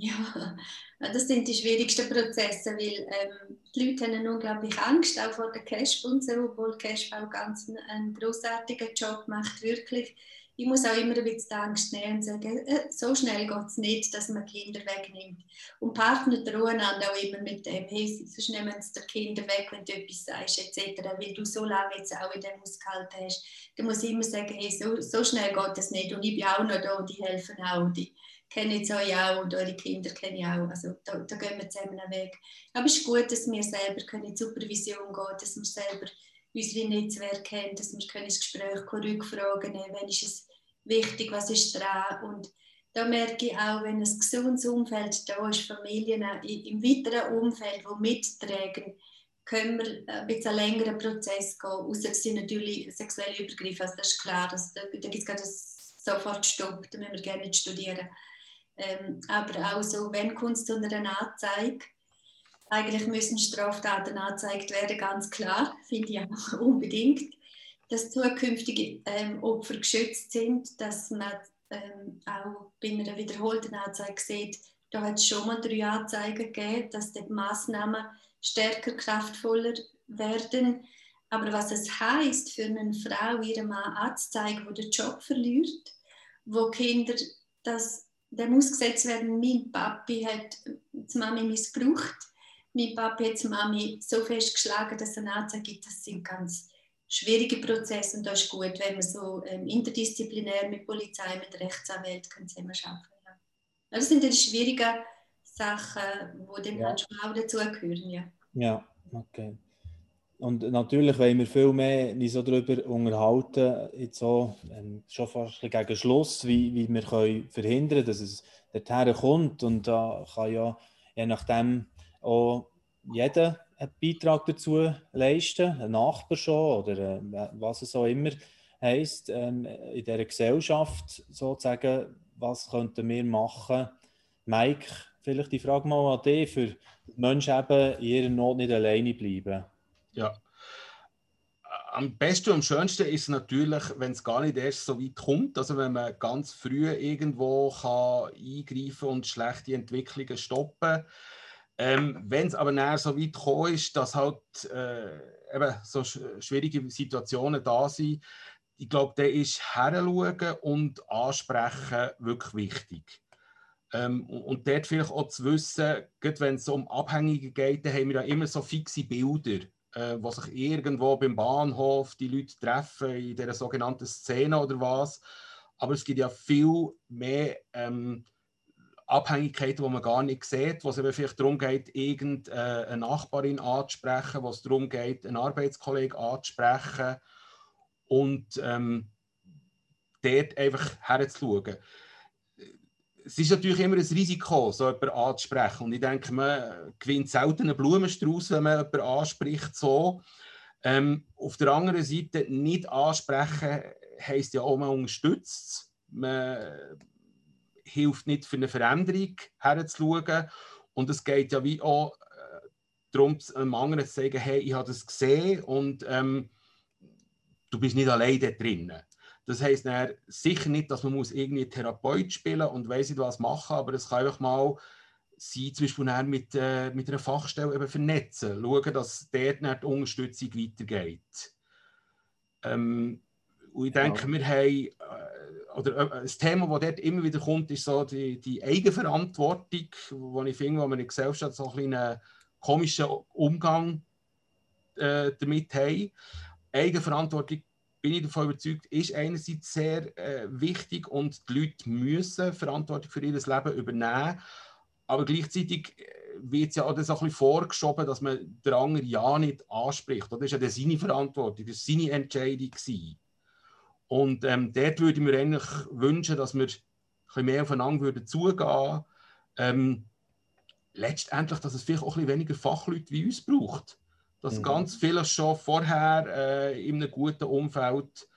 Ja, das sind die schwierigsten Prozesse, weil ähm, die Leute haben eine unglaubliche Angst, auch vor der Cash-Sponsor, obwohl Cash auch ganz einen, einen großartigen Job macht, wirklich ich muss auch immer ein bisschen Angst nehmen und sagen, äh, so schnell geht es nicht, dass man Kinder wegnimmt. Und Partner drohen auch immer mit dem, hey, sonst nehmen sie die Kinder weg, wenn du etwas sagst, etc., weil du so lange jetzt auch in dem ausgehalten hast. Dann muss ich immer sagen, hey, so, so schnell geht das nicht und ich bin auch noch da und die helfen auch. Die kennen jetzt euch auch und eure Kinder kenne ich auch. Also da, da gehen wir zusammen weg. Aber es ist gut, dass wir selber können in die Supervision gehen dass wir selber unsere Netzwerke haben, dass wir können ins Gespräch Rückfragen nehmen wenn ist es wichtig, was ist dran. Und da merke ich auch, wenn ein gesundes Umfeld da ist, Familien im weiteren Umfeld, die mittragen, können wir ein bisschen längeren Prozess gehen. Außer es sind natürlich sexuelle Übergriffe, also das ist klar. Das, da da gibt es gerade sofort Stopp, da müssen wir gerne nicht studieren. Ähm, aber auch so, wenn Kunst unter einer Anzeige, eigentlich müssen Straftaten angezeigt werden, ganz klar, finde ich auch unbedingt dass zukünftige ähm, Opfer geschützt sind, dass man ähm, auch bei einer wiederholten Anzeige sieht, da hat es schon mal drei Anzeigen gegeben, dass die Massnahmen stärker, kraftvoller werden. Aber was es heißt für eine Frau, ihrem Mann anzuzeigen, wo den Job verliert, wo Kinder das dem ausgesetzt werden, mein Papi hat die Mami missbraucht, mein Papi hat die Mami so fest geschlagen, dass es eine Anzeige gibt, das sind ganz schwierige Prozess und das ist gut, wenn man so ähm, interdisziplinär mit Polizei, mit Rechtsanwälten zusammen arbeiten kann. Ja. Das sind die schwierigen Sachen, die dann ja. auch dazugehören. Ja. ja, okay. Und natürlich wollen wir viel mehr nicht so darüber unterhalten, jetzt so, ähm, schon fast gegen Schluss, wie, wie wir können verhindern können, dass es dorthin kommt. Und da kann ja je nachdem auch jeder einen Beitrag dazu leisten, ein Nachbar schon oder äh, was es auch immer heisst, ähm, in dieser Gesellschaft sozusagen was könnten wir machen? Mike, vielleicht die Frage mal an dich, für Menschen eben in ihrer Not nicht alleine bleiben. Ja. Am besten und am schönsten ist natürlich, wenn es gar nicht erst so weit kommt. Also wenn man ganz früh irgendwo kann eingreifen und schlechte Entwicklungen stoppen ähm, Wenn es aber näher so weit gekommen ist, dass halt äh, eben so schwierige Situationen da sind, ich glaube, da ist heranschauen und ansprechen wirklich wichtig. Ähm, und dort vielleicht auch zu wissen, wenn es um Abhängige geht, dann haben wir ja immer so fixe Bilder, äh, wo sich irgendwo beim Bahnhof die Leute treffen, in dieser sogenannten Szene oder was. Aber es gibt ja viel mehr ähm, Abhängigkeiten, die man gar nicht sieht, wo es eben vielleicht darum geht, irgendeine Nachbarin anzusprechen, wo es darum geht, einen Arbeitskollegen anzusprechen und ähm, dort einfach herzuschauen es ist natürlich immer ein Risiko, so jemanden anzusprechen. Und ich denke, man gewinnt selten einen Blumenstrauß, wenn man jemanden anspricht. So. Ähm, auf der anderen Seite, nicht ansprechen heisst ja auch, man unterstützt Man hilft nicht für eine Veränderung herzuschauen. Und es geht ja wie auch äh, darum, einem anderen zu sagen, hey, ich habe das gesehen und ähm, du bist nicht allein da drinnen. Das heisst sicher nicht, dass man muss irgendwie Therapeut spielen und weiß nicht was machen, aber es kann einfach mal sein, zum Beispiel mit, äh, mit einer Fachstelle eben vernetzen, schauen, dass dort die Unterstützung weitergeht. Ähm, und ich denke, ja. wir haben, oder äh, das Thema, das dort immer wieder kommt, ist so die, die Eigenverantwortung, wo ich finde, wo wir in der Gesellschaft so ein einen komischen Umgang äh, damit haben. Eigenverantwortung bin ich davon überzeugt, ist einerseits sehr äh, wichtig und die Leute müssen Verantwortung für ihr Leben übernehmen. Aber gleichzeitig äh, wird es ja auch so ein bisschen vorgeschoben, dass man den anderen ja nicht anspricht. Das ist ja seine Verantwortung, das war seine Entscheidung. Gewesen. Und ähm, dort würde ich mir eigentlich wünschen, dass wir ein mehr aufeinander würden zugehen ähm, Letztendlich, dass es vielleicht auch ein bisschen weniger Fachleute wie uns braucht dass mhm. ganz vieles schon vorher äh, in einem guten Umfeld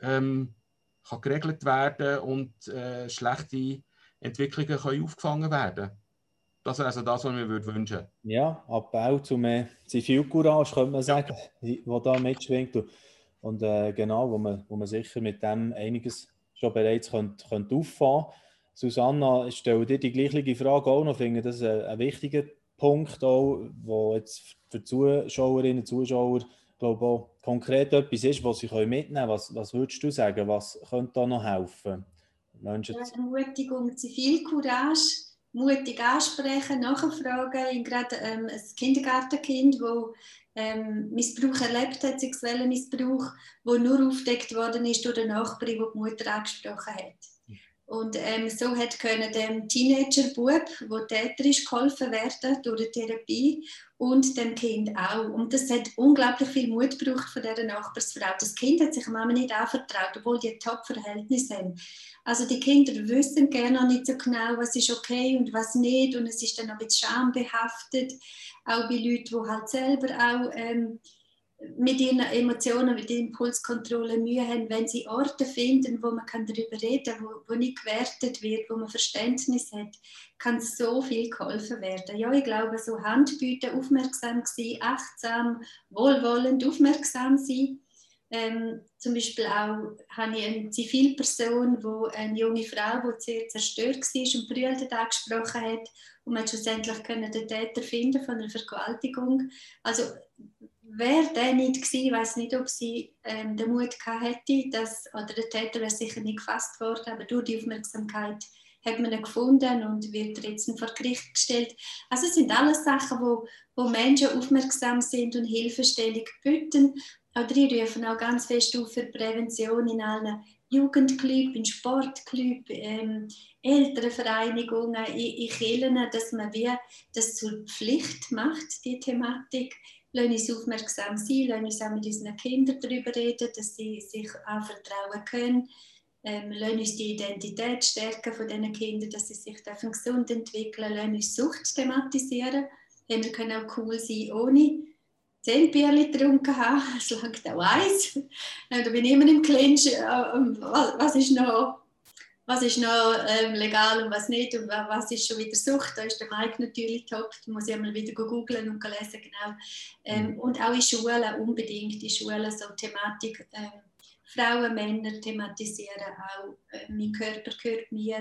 ähm, kann geregelt werden und äh, schlechte Entwicklungen können aufgefangen werden. Das ist also das, was wir mir wünschen Ja, Abbau zu mehr Zivilcourage, könnte man sagen, ja. wo da mitschwingt. Und äh, genau, wo man, wo man sicher mit dem einiges schon bereits könnte, könnte auffahren könnte. Susanna, ich stelle dir die gleiche Frage auch noch. Ich finde das ein, ein wichtiger Punkt, auch, wo jetzt für Zuschauerinnen und Zuschauer glaube auch konkret etwas ist, was sie mitnehmen können. Was, was würdest du sagen, was könnte da noch helfen? Menschen ja, Ermutigung, Zivilcourage, mutig ansprechen, nachfragen. gerade ähm, ein Kindergartenkind, das ähm, Missbrauch erlebt hat, sexuellen Missbrauch, wo nur aufgedeckt worden ist durch den Nachbarin, die die Mutter angesprochen hat. Und ähm, so hat können dem Teenager-Bub, der Täter ist, geholfen werden durch die Therapie und dem Kind auch. Und das hat unglaublich viel Mut gebraucht von dieser Nachbarsfrau. Das Kind hat sich Mama nicht anvertraut, obwohl die Top-Verhältnisse haben. Also die Kinder wissen gerne noch nicht so genau, was ist okay und was nicht. Und es ist dann noch ein bisschen schambehaftet, auch bei Leuten, die halt selber auch... Ähm, mit ihren Emotionen, mit der Impulskontrolle Mühe haben, wenn sie Orte finden, wo man kann darüber reden kann, wo, wo nicht gewertet wird, wo man Verständnis hat, kann so viel geholfen werden. Ja, ich glaube, so Handbieten, aufmerksam sein, achtsam, wohlwollend, aufmerksam sein. Ähm, zum Beispiel auch habe ich eine Zivilperson, wo eine junge Frau, die sehr zerstört war und brüllt angesprochen hat und man schlussendlich den Täter finden von einer Vergewaltigung. Also wäre der nicht gewesen, weiß nicht, ob sie ähm, den Mut gehabt hätte, dass, oder der Täter wäre sicher nicht gefasst worden, aber durch die Aufmerksamkeit hat man ihn gefunden und wird jetzt vor Gericht gestellt. Also es sind alles Sachen, wo, wo Menschen aufmerksam sind und Hilfestellung bieten. Auch die rufen auch ganz fest auf für Prävention in allen Jugendclubs, in Sportclubs, ähm, Elternvereinigungen, in, in Kirchen, dass man wie das zur Pflicht macht, die Thematik lassen uns aufmerksam sein, lassen uns auch mit unseren Kindern darüber reden, dass sie sich anvertrauen können. Ähm, lassen uns die Identität stärken von diesen Kindern, dass sie sich dürfen gesund entwickeln lassen uns Sucht thematisieren. Hey, wir können auch cool sein, ohne zehn Bierchen getrunken haben. Es langt auch eins. Da bin ich immer im Clinch. Äh, was ist noch was ist noch ähm, legal und was nicht und was ist schon wieder Sucht. Da ist der Mike natürlich top. Da muss ich einmal wieder googeln und lesen, genau. Ähm, mhm. und auch in Schulen, unbedingt in Schulen, so Thematik. Ähm, Frauen, Männer thematisieren auch. Äh, mein Körper gehört mir.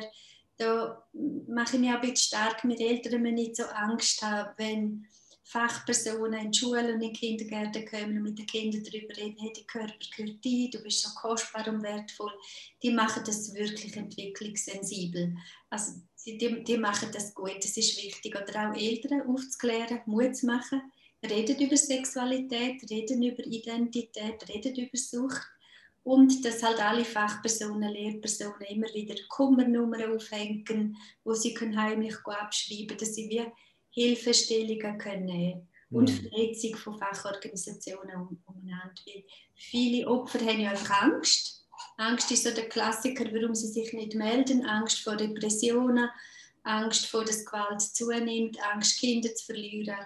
Da mache ich mich auch ein bisschen stark mit Eltern, wenn ich nicht so Angst habe, wenn Fachpersonen in Schulen und in Kindergärten kommen und mit den Kindern darüber reden, hey, der Körper gehört dir, du bist so kostbar und wertvoll. Die machen das wirklich entwicklungssensibel. Also die, die machen das gut, das ist wichtig. Oder auch Eltern aufzuklären, Mut zu machen, reden über Sexualität, reden über Identität, reden über Sucht. Und dass halt alle Fachpersonen, Lehrpersonen immer wieder Kummernummern aufhängen, wo sie heimlich abschreiben können, dass sie wie Hilfestellungen können und mhm. Vernetzung von Fachorganisationen umeinander. Weil viele Opfer haben ja einfach Angst. Angst ist so der Klassiker, warum sie sich nicht melden. Angst vor Depressionen, Angst vor, dass Gewalt zunimmt, Angst, Kinder zu verlieren,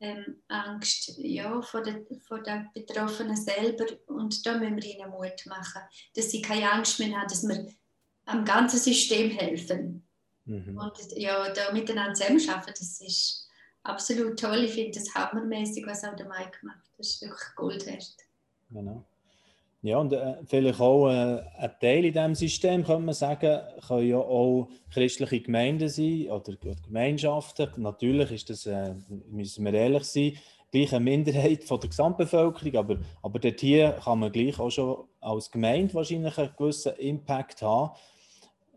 ähm, Angst ja, vor, der, vor den Betroffenen selber. Und da müssen wir ihnen Mut machen, dass sie keine Angst mehr haben, dass wir am ganzen System helfen. Mhm. Und ja, da miteinander zusammenarbeiten, das ist absolut toll. Ich finde das hammermäßig, was auch der Mike macht. Das ist wirklich Gold wert. Genau. Ja, und äh, vielleicht auch äh, ein Teil in diesem System, könnte man sagen, können ja auch christliche Gemeinden sein oder, oder Gemeinschaften. Natürlich ist das, äh, müssen wir ehrlich sein, gleich eine Minderheit von der Gesamtbevölkerung, aber, aber dort hier kann man gleich auch schon als Gemeinde wahrscheinlich einen gewissen Impact haben.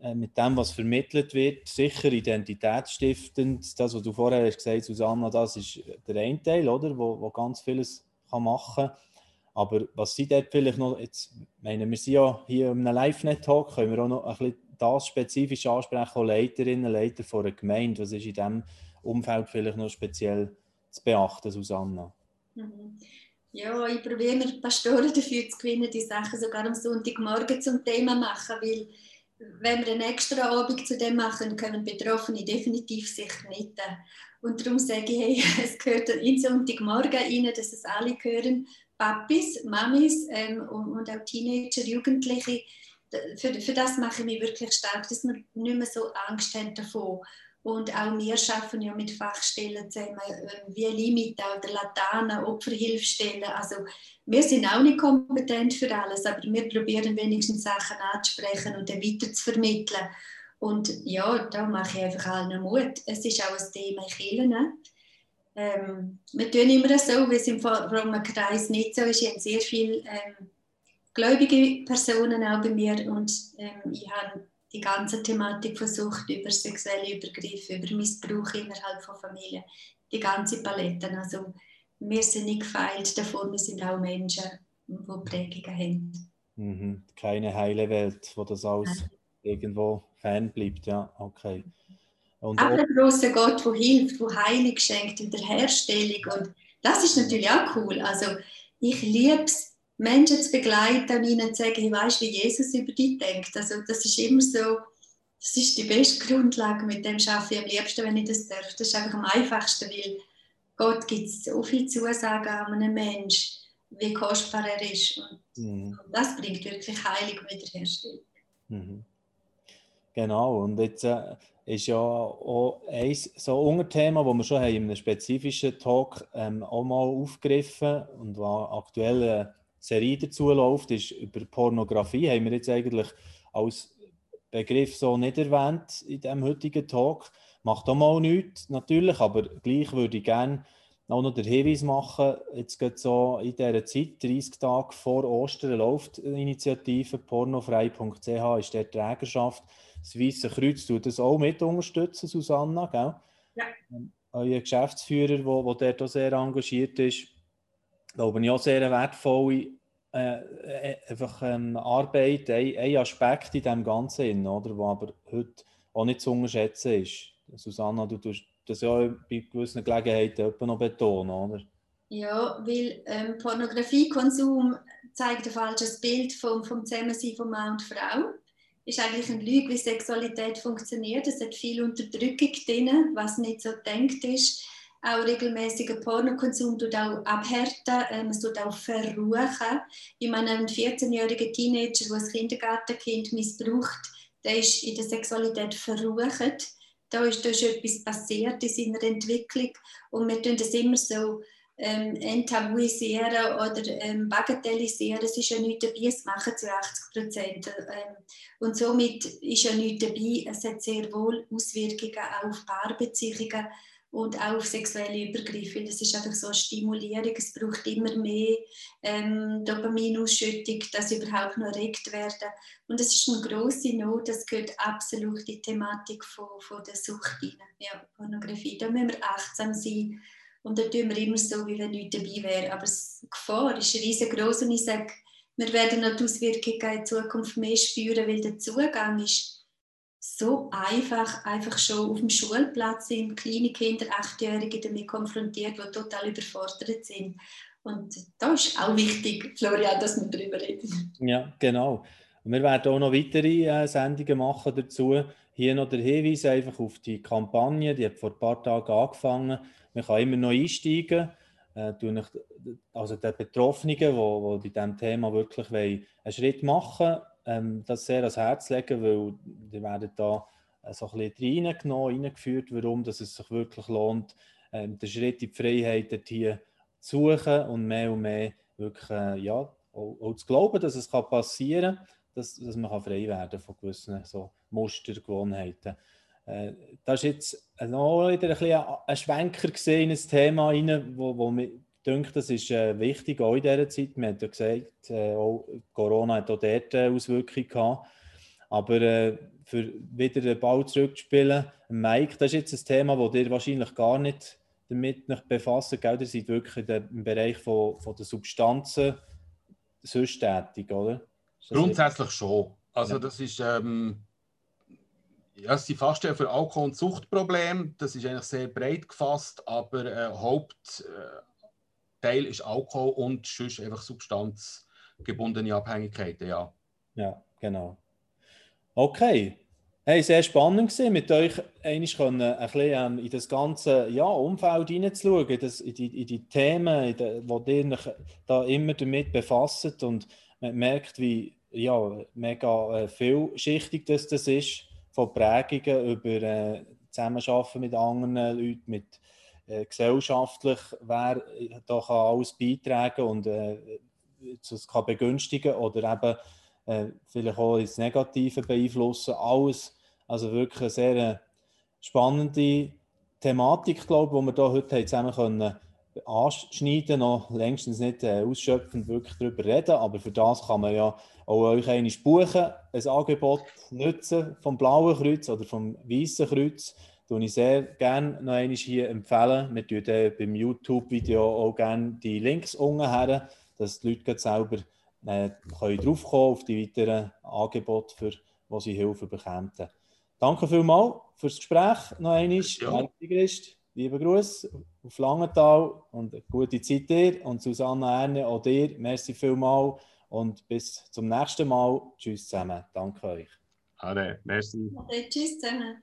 Äh, mit dem, was vermittelt wird, sicher identitätsstiftend. Das, was du vorher hast gesagt, Susanna, das ist der eine Teil, oder, wo, wo ganz vieles kann machen kann. Aber was sie dort vielleicht noch, jetzt meinen wir sind ja hier in einem Live-Net-Talk, können wir auch noch ein bisschen das spezifisch ansprechen, auch Leiterinnen, Leiter von einer Gemeinde. Was ist in diesem Umfeld vielleicht noch speziell zu beachten, Susanna? Mhm. Ja, ich probiere mir Pastoren dafür zu gewinnen, die Sachen sogar am Sonntagmorgen zum Thema machen, weil wenn wir einen extra Abend zu dem machen, können Betroffene definitiv sich nicht. Und darum sage ich, hey, es gehört in Sonntagmorgen rein, dass es alle hören, Papis, Mamis ähm, und, und, auch Teenager, Jugendliche. Für, für das mache ich mich wirklich stark, dass wir nicht mehr so Angst haben davon. Und auch wir arbeiten ja mit Fachstellen zusammen, äh, wie Limita oder Latana, Opferhilfstellen. Also wir sind auch nicht kompetent für alles, aber wir probieren wenigstens Sachen anzusprechen und dann weiter zu vermitteln. Und ja, da mache ich einfach allen Mut. Es ist auch ein Thema in Kirchen. Ähm, wir tun immer so, wie es im frommen Kreis nicht so ist. Ich habe sehr viele ähm, gläubige Personen auch bei mir und ähm, ich habe die ganze Thematik von Sucht über sexuelle Übergriffe, über Missbrauch innerhalb von Familien, die ganze Palette. Also wir sind nicht gefeilt davon, wir sind auch Menschen, die Prägungen haben. Mhm. Keine heile Welt, wo das alles Nein. irgendwo fern bleibt, ja, okay. Und Aber der große Gott, der hilft, der Heilung schenkt, Wiederherstellung und das ist natürlich auch cool. Also ich liebe es, Menschen zu begleiten und ihnen zu sagen, ich weiß, wie Jesus über dich denkt. Also das ist immer so, das ist die beste Grundlage, mit dem arbeite ich am liebsten, wenn ich das darf. Das ist einfach am einfachsten, weil Gott gibt so viele Zusagen an einen Menschen, wie kostbar er ist. Und, mhm. und das bringt wirklich Heilung und Wiederherstellung. Mhm. Genau, und jetzt äh, ist ja auch ein so Unterthema, das wir schon haben in einem spezifischen Talk ähm, auch mal aufgegriffen und was aktuell äh, Serie dazu läuft, ist über Pornografie. Haben wir jetzt eigentlich als Begriff so nicht erwähnt in diesem heutigen Talk. Macht auch mal nichts, natürlich, aber gleich würde ich gerne auch noch den Hinweis machen, jetzt geht so in dieser Zeit, 30 Tage vor Ostern, läuft die Initiative pornofrei.ch, ist der Trägerschaft. Das Weiße Kreuz tut das auch mit unterstützen, Susanna, gell? Ja. Euer Geschäftsführer, der, der dort auch sehr engagiert ist glaube ich, auch sehr wertvolle äh, äh, einfach, ähm, Arbeit, ein, ein Aspekt in dem Ganzen, oder, der aber heute auch nicht zu unterschätzen ist. Susanna, du tust das ja bei gewissen Gelegenheiten noch betonen, oder? Ja, weil ähm, Pornografiekonsum zeigt ein falsches Bild vom, vom Zusammensein von Mann und Frau. Ist eigentlich eine Lüge, wie Sexualität funktioniert. Es hat viel Unterdrückung drin, was nicht so denkt ist auch regelmäßiger Pornokonsum tut auch abhärten, äh, man tut auch verruchen. Ich meine, ein 14-jähriger Teenager, der ein Kindergartenkind missbraucht, der ist in der Sexualität verrucht. Da ist, ist etwas passiert in seiner Entwicklung und wir tun das immer so ähm, enttabuisieren oder ähm, bagatellisieren. Es ist ja nichts dabei, es machen zu 80 Prozent. Ähm, und somit ist ja nichts dabei. Es hat sehr wohl Auswirkungen auf Paarbeziehungen und auch auf sexuelle Übergriffe. Das ist einfach so eine Stimulierung. Es braucht immer mehr ähm, Dopaminausschüttung, dass überhaupt noch erregt werden. Und es ist eine große Not. Das gehört absolut in die Thematik von, von der Sucht rein. Ja, Pornografie. Da müssen wir achtsam sein. Und da tun wir immer so, wie wenn nichts dabei wäre. Aber die Gefahr ist riesengroß und ich sage, wir werden noch die Auswirkungen in Zukunft mehr spüren, weil der Zugang ist so einfach, einfach schon auf dem Schulplatz sind kleine Kinder, Achtjährige damit konfrontiert, die total überfordert sind. Und da ist auch wichtig, Florian, dass wir darüber reden. Ja, genau. Und wir werden auch noch weitere äh, Sendungen machen dazu. Hier noch der Hinweis einfach auf die Kampagne, die hat vor ein paar Tagen angefangen. Man kann immer noch einsteigen. Äh, also den Betroffenen, die, die bei diesem Thema wirklich einen Schritt machen wollen, ähm, das sehr ans Herz legen, weil die werden da äh, so ein bisschen reingenommen, reingeführt, warum dass es sich wirklich lohnt, äh, den Schritt in die Freiheit hier zu suchen und mehr und mehr wirklich, äh, ja, auch, auch, zu glauben, dass es kann passieren kann, dass, dass man kann frei werden von gewissen so Muster. Äh, da ist jetzt noch wieder ein, ein Schwenker in ein Thema rein, wo, wo mir denke, das ist äh, wichtig, auch in dieser Zeit. Man hat ja gesagt, äh, auch Corona hat auch dort äh, Auswirkungen gehabt. Aber äh, für wieder den Ball zurückzuspielen, Mike, das ist jetzt ein Thema, das ihr wahrscheinlich gar nicht damit nicht befasst. Gell? Ihr seid wirklich im Bereich von, von der Substanzen sonst tätig, oder? Grundsätzlich schon. Also ja. das ist... Ähm ja, sie Fachstelle für Alkohol- und Suchtprobleme, das ist eigentlich sehr breit gefasst, aber äh, Haupt, äh, Teil ist Alkohol und sonst einfach substanzgebundene Abhängigkeiten, ja. Ja, genau. Okay. Hey, sehr spannend gewesen, mit euch eigentlich können, ein bisschen in das ganze ja, Umfeld hineinzuschauen, in, in, die, in die Themen, in die, wo ihr euch da immer damit befasst und man merkt, wie ja, mega äh, vielschichtig das, das ist, von Prägungen über äh, Zusammenarbeiten mit anderen Leuten, mit äh, gesellschaftlich, wer da kann alles beitragen und äh, es kann begünstigen oder eben äh, vielleicht auch ins Negative beeinflussen. Alles, also wirklich eine sehr äh, spannende Thematik, glaube ich, die wir hier heute zusammen können anschneiden, noch längstens nicht äh, ausschöpfend wirklich darüber reden, aber für das kann man ja auch euch einmal buchen, ein Angebot nutzen vom Blauen Kreuz oder vom Weißen Kreuz tue ich sehr gerne noch einmal hier empfehlen. Wir tun dann beim YouTube-Video auch gerne die Links unten her, dass die Leute selber äh, können draufkommen auf die weiteren Angebote, für die sie Hilfe bekommen. Danke vielmals für das Gespräch noch einmal. Ja. Liebe Gruß auf Langenthal und eine gute Zeit dir und Susanne Erne auch dir. Merci vielmals und bis zum nächsten Mal. Tschüss zusammen. Danke euch. Ade, merci. Ade, tschüss zusammen.